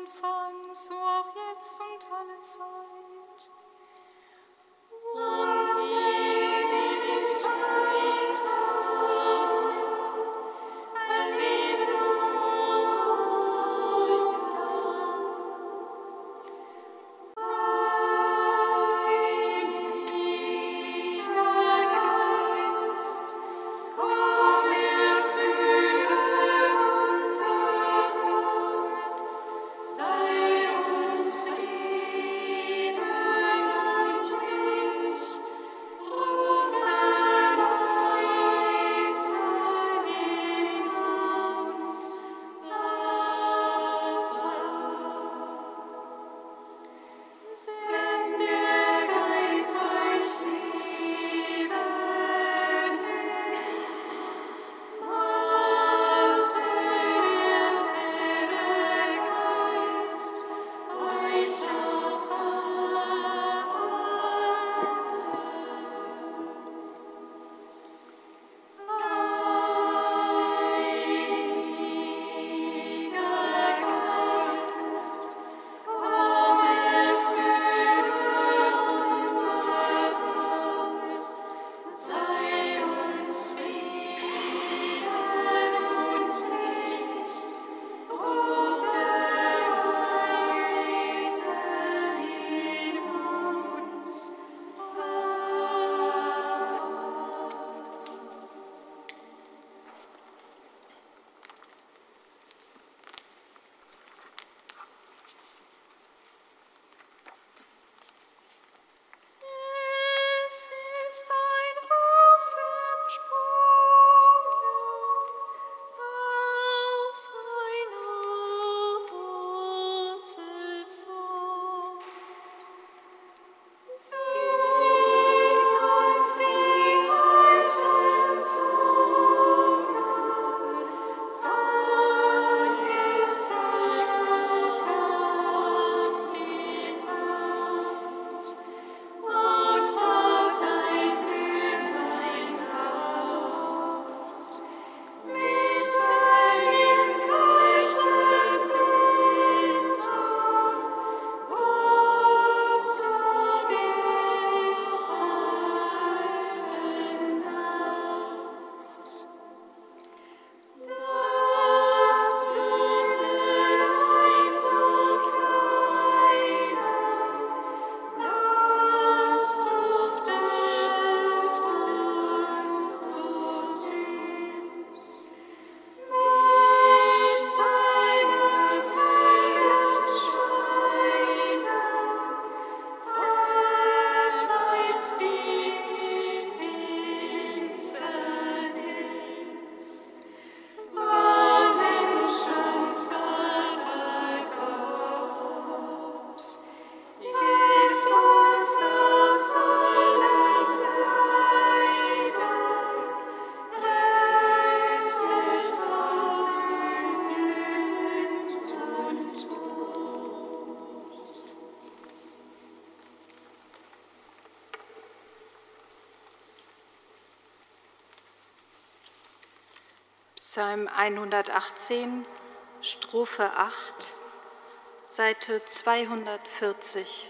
Anfang, so auch jetzt und alle Zeit. Psalm 118, Strophe 8, Seite 240.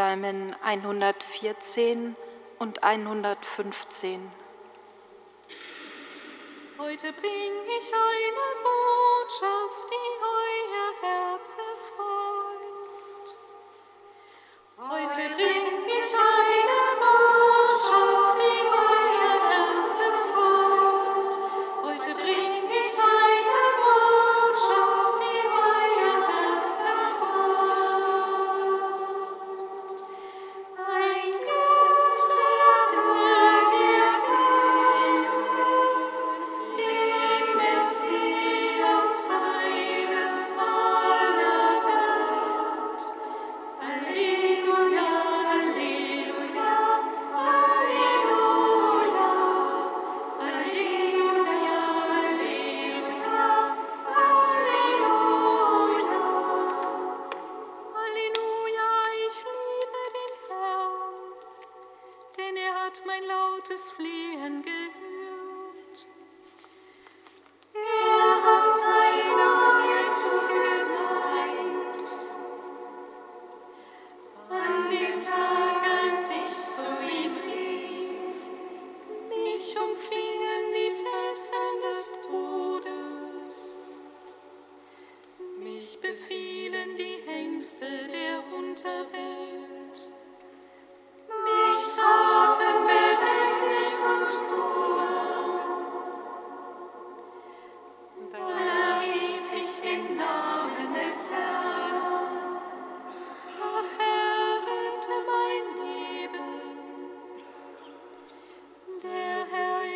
Psalmen 114 und 115. Heute bring ich eine Botschaft, die euer Herz erfreut. Heute bring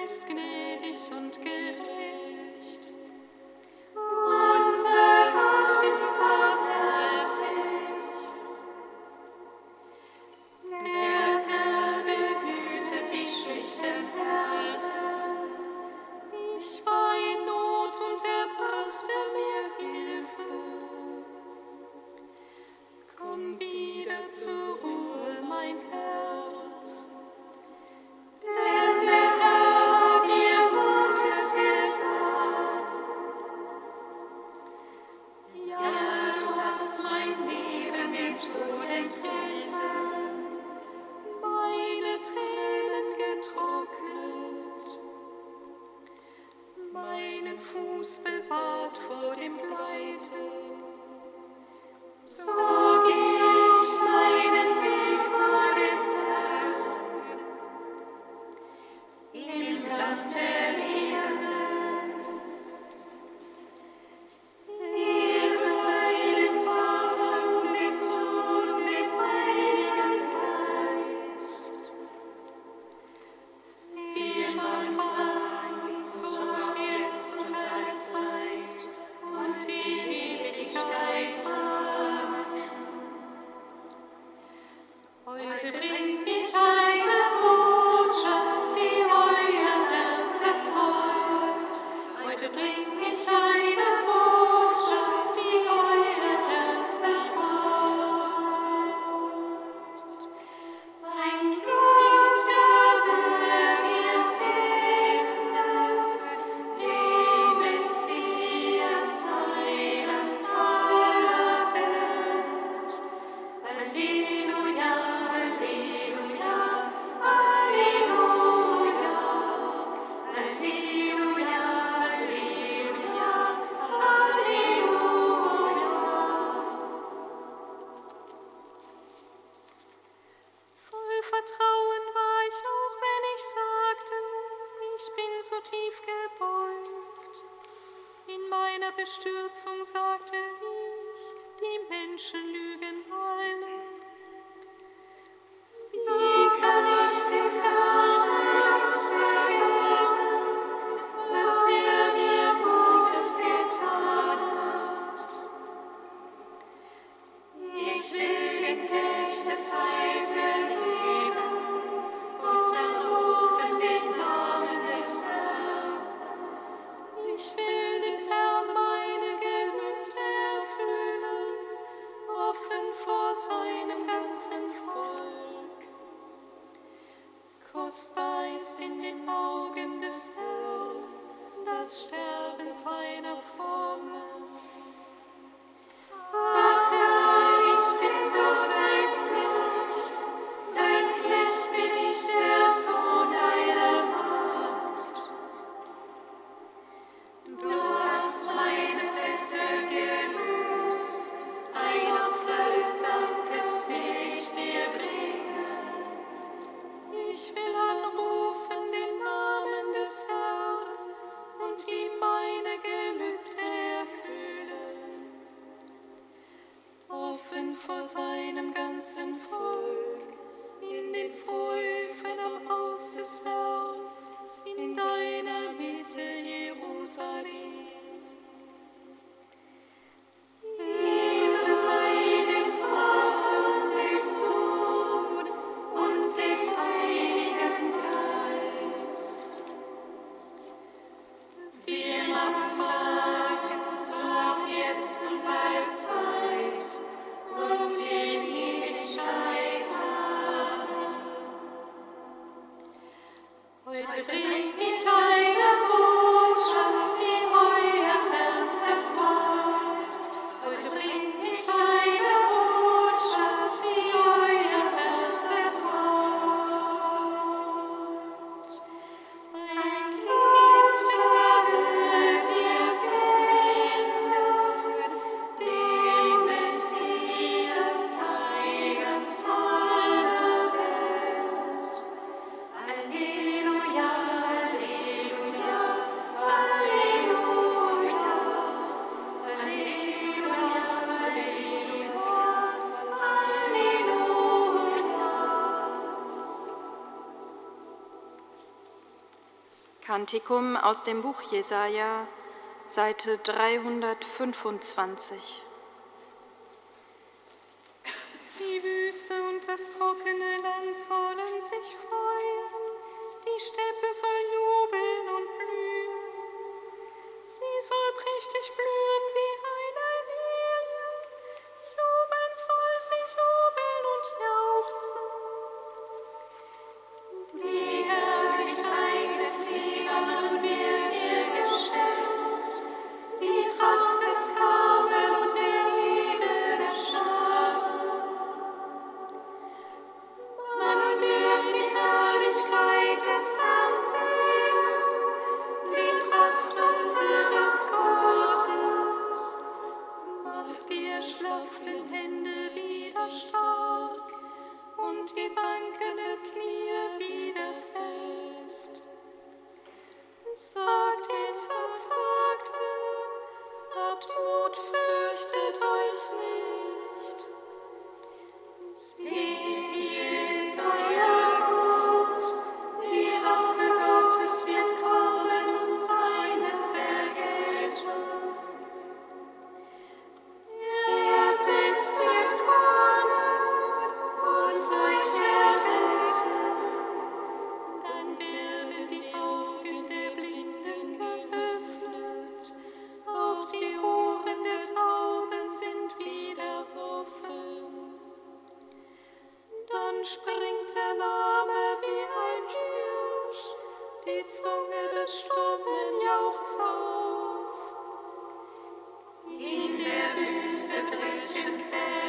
ist gnädig und gnädig. believe. seinem ganzen Volk. Kostbar ist in den Augen des Herrn das Sterben seiner Frommen. Kantikum aus dem Buch Jesaja, Seite 325. Die Wüste und das trockene springt der Name wie ein Hirsch, die Zunge des Stummen jauchzt auf. In der Wüste brechen Quellen.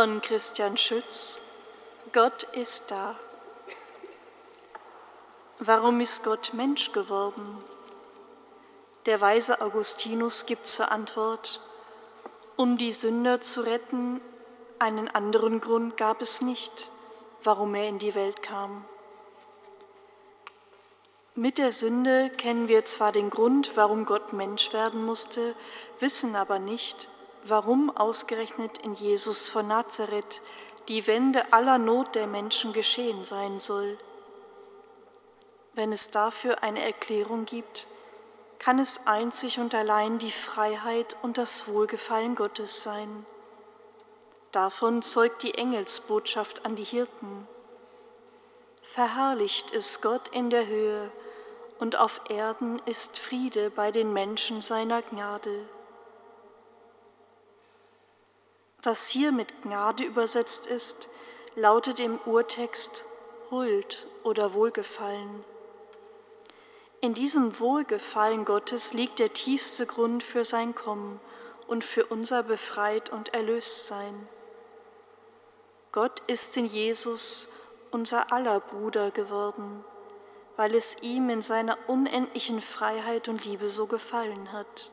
Von Christian Schütz. Gott ist da. Warum ist Gott Mensch geworden? Der weise Augustinus gibt zur Antwort, um die Sünder zu retten, einen anderen Grund gab es nicht, warum er in die Welt kam. Mit der Sünde kennen wir zwar den Grund, warum Gott Mensch werden musste, wissen aber nicht, warum ausgerechnet in Jesus von Nazareth die Wende aller Not der Menschen geschehen sein soll. Wenn es dafür eine Erklärung gibt, kann es einzig und allein die Freiheit und das Wohlgefallen Gottes sein. Davon zeugt die Engelsbotschaft an die Hirten. Verherrlicht ist Gott in der Höhe und auf Erden ist Friede bei den Menschen seiner Gnade. Was hier mit Gnade übersetzt ist, lautet im Urtext Huld oder Wohlgefallen. In diesem Wohlgefallen Gottes liegt der tiefste Grund für sein Kommen und für unser Befreit und Erlöstsein. Gott ist in Jesus unser aller Bruder geworden, weil es ihm in seiner unendlichen Freiheit und Liebe so gefallen hat.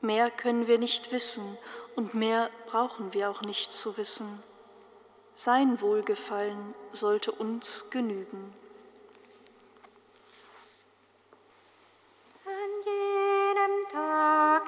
Mehr können wir nicht wissen und mehr brauchen wir auch nicht zu wissen. Sein Wohlgefallen sollte uns genügen. An jedem Tag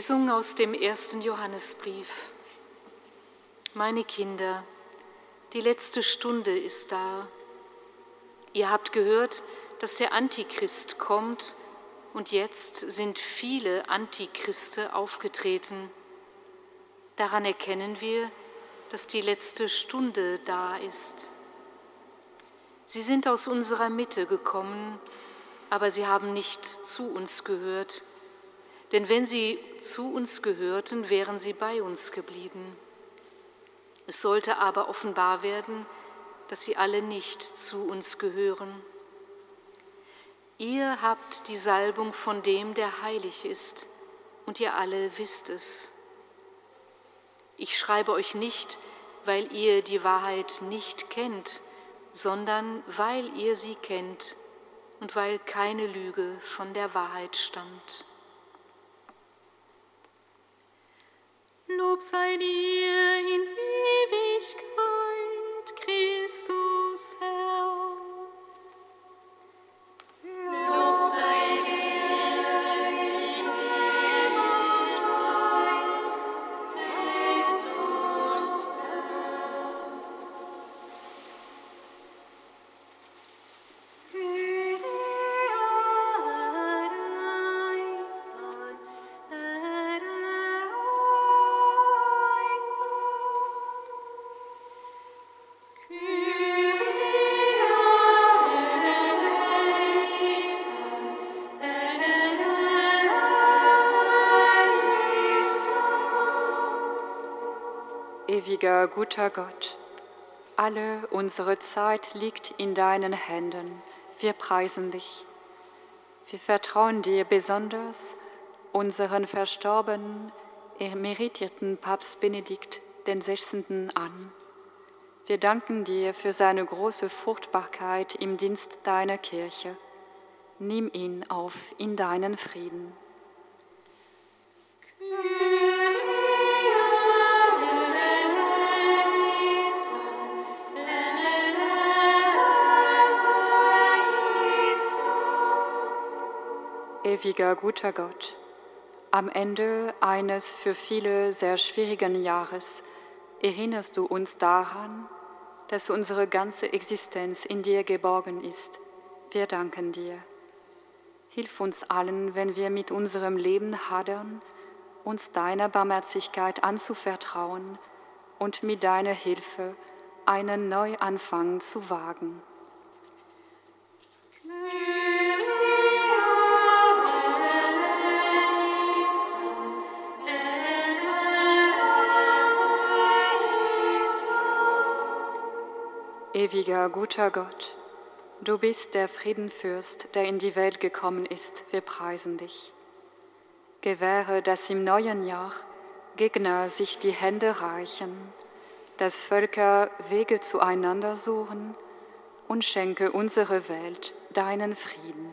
Lesung aus dem ersten Johannesbrief. Meine Kinder, die letzte Stunde ist da. Ihr habt gehört, dass der Antichrist kommt und jetzt sind viele Antichriste aufgetreten. Daran erkennen wir, dass die letzte Stunde da ist. Sie sind aus unserer Mitte gekommen, aber sie haben nicht zu uns gehört. Denn wenn sie zu uns gehörten, wären sie bei uns geblieben. Es sollte aber offenbar werden, dass sie alle nicht zu uns gehören. Ihr habt die Salbung von dem, der heilig ist, und ihr alle wisst es. Ich schreibe euch nicht, weil ihr die Wahrheit nicht kennt, sondern weil ihr sie kennt und weil keine Lüge von der Wahrheit stammt. Lob sei dir Ewiger, guter Gott, alle unsere Zeit liegt in deinen Händen. Wir preisen dich. Wir vertrauen dir besonders unseren verstorbenen, emeritierten Papst Benedikt XVI. an. Wir danken dir für seine große Fruchtbarkeit im Dienst deiner Kirche. Nimm ihn auf in deinen Frieden. Ewiger guter Gott, am Ende eines für viele sehr schwierigen Jahres erinnerst du uns daran, dass unsere ganze Existenz in dir geborgen ist. Wir danken dir. Hilf uns allen, wenn wir mit unserem Leben hadern, uns deiner Barmherzigkeit anzuvertrauen und mit deiner Hilfe einen Neuanfang zu wagen. Ewiger, guter Gott, du bist der Friedenfürst, der in die Welt gekommen ist. Wir preisen dich. Gewähre, dass im neuen Jahr Gegner sich die Hände reichen, dass Völker Wege zueinander suchen und schenke unsere Welt deinen Frieden.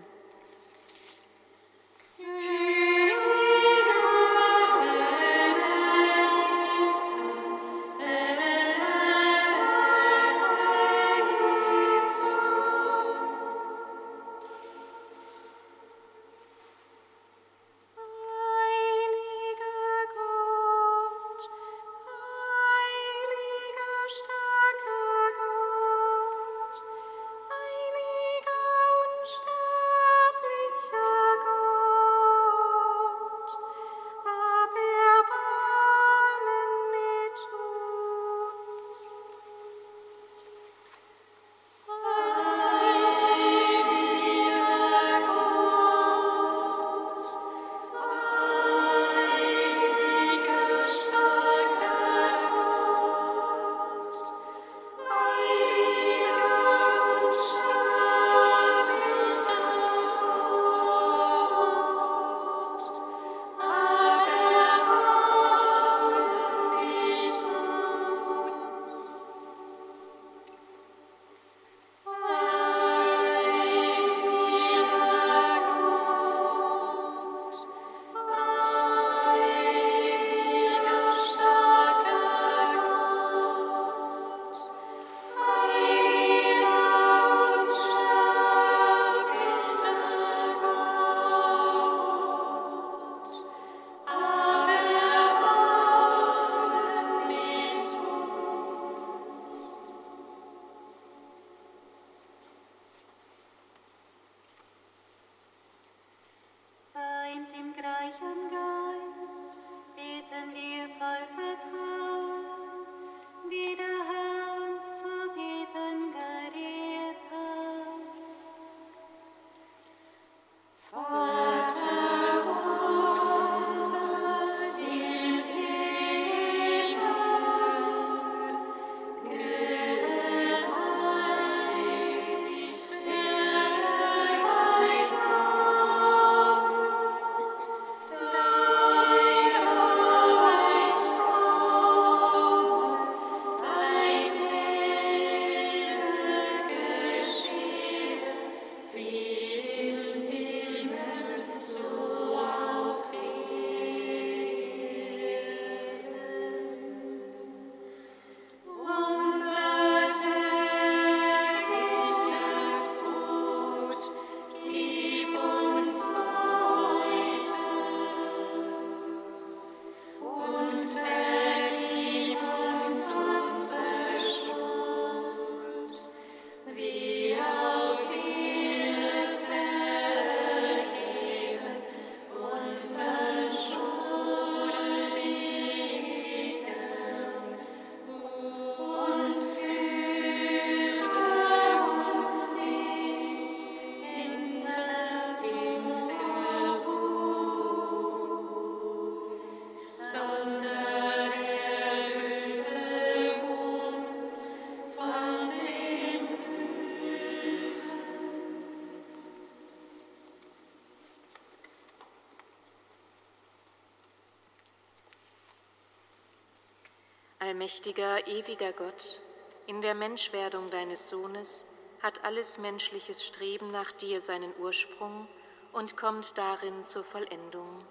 Allmächtiger, ewiger Gott, in der Menschwerdung deines Sohnes hat alles menschliches Streben nach dir seinen Ursprung und kommt darin zur Vollendung.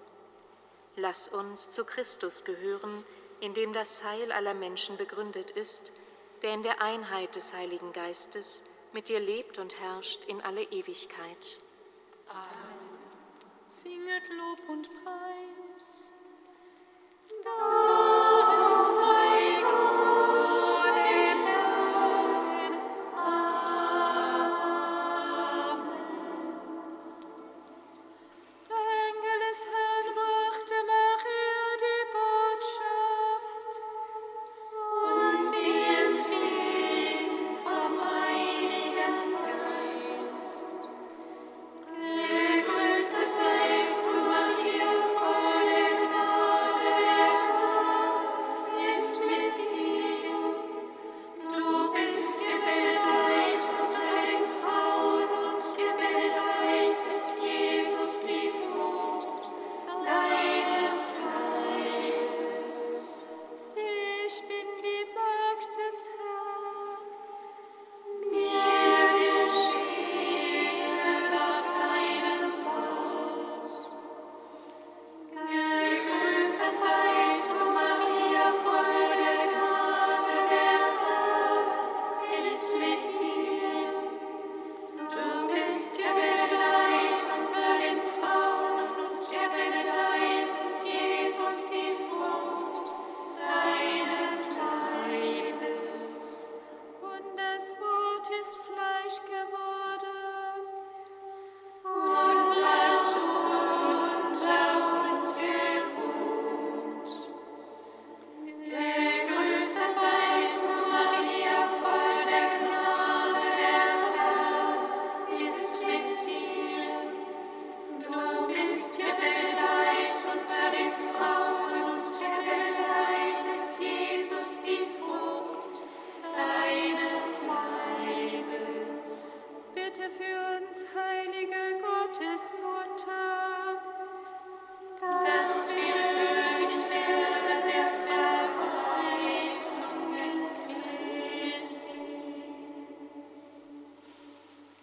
Lass uns zu Christus gehören, in dem das Heil aller Menschen begründet ist, der in der Einheit des Heiligen Geistes mit dir lebt und herrscht in alle Ewigkeit. Amen. Singet Lob und Preis.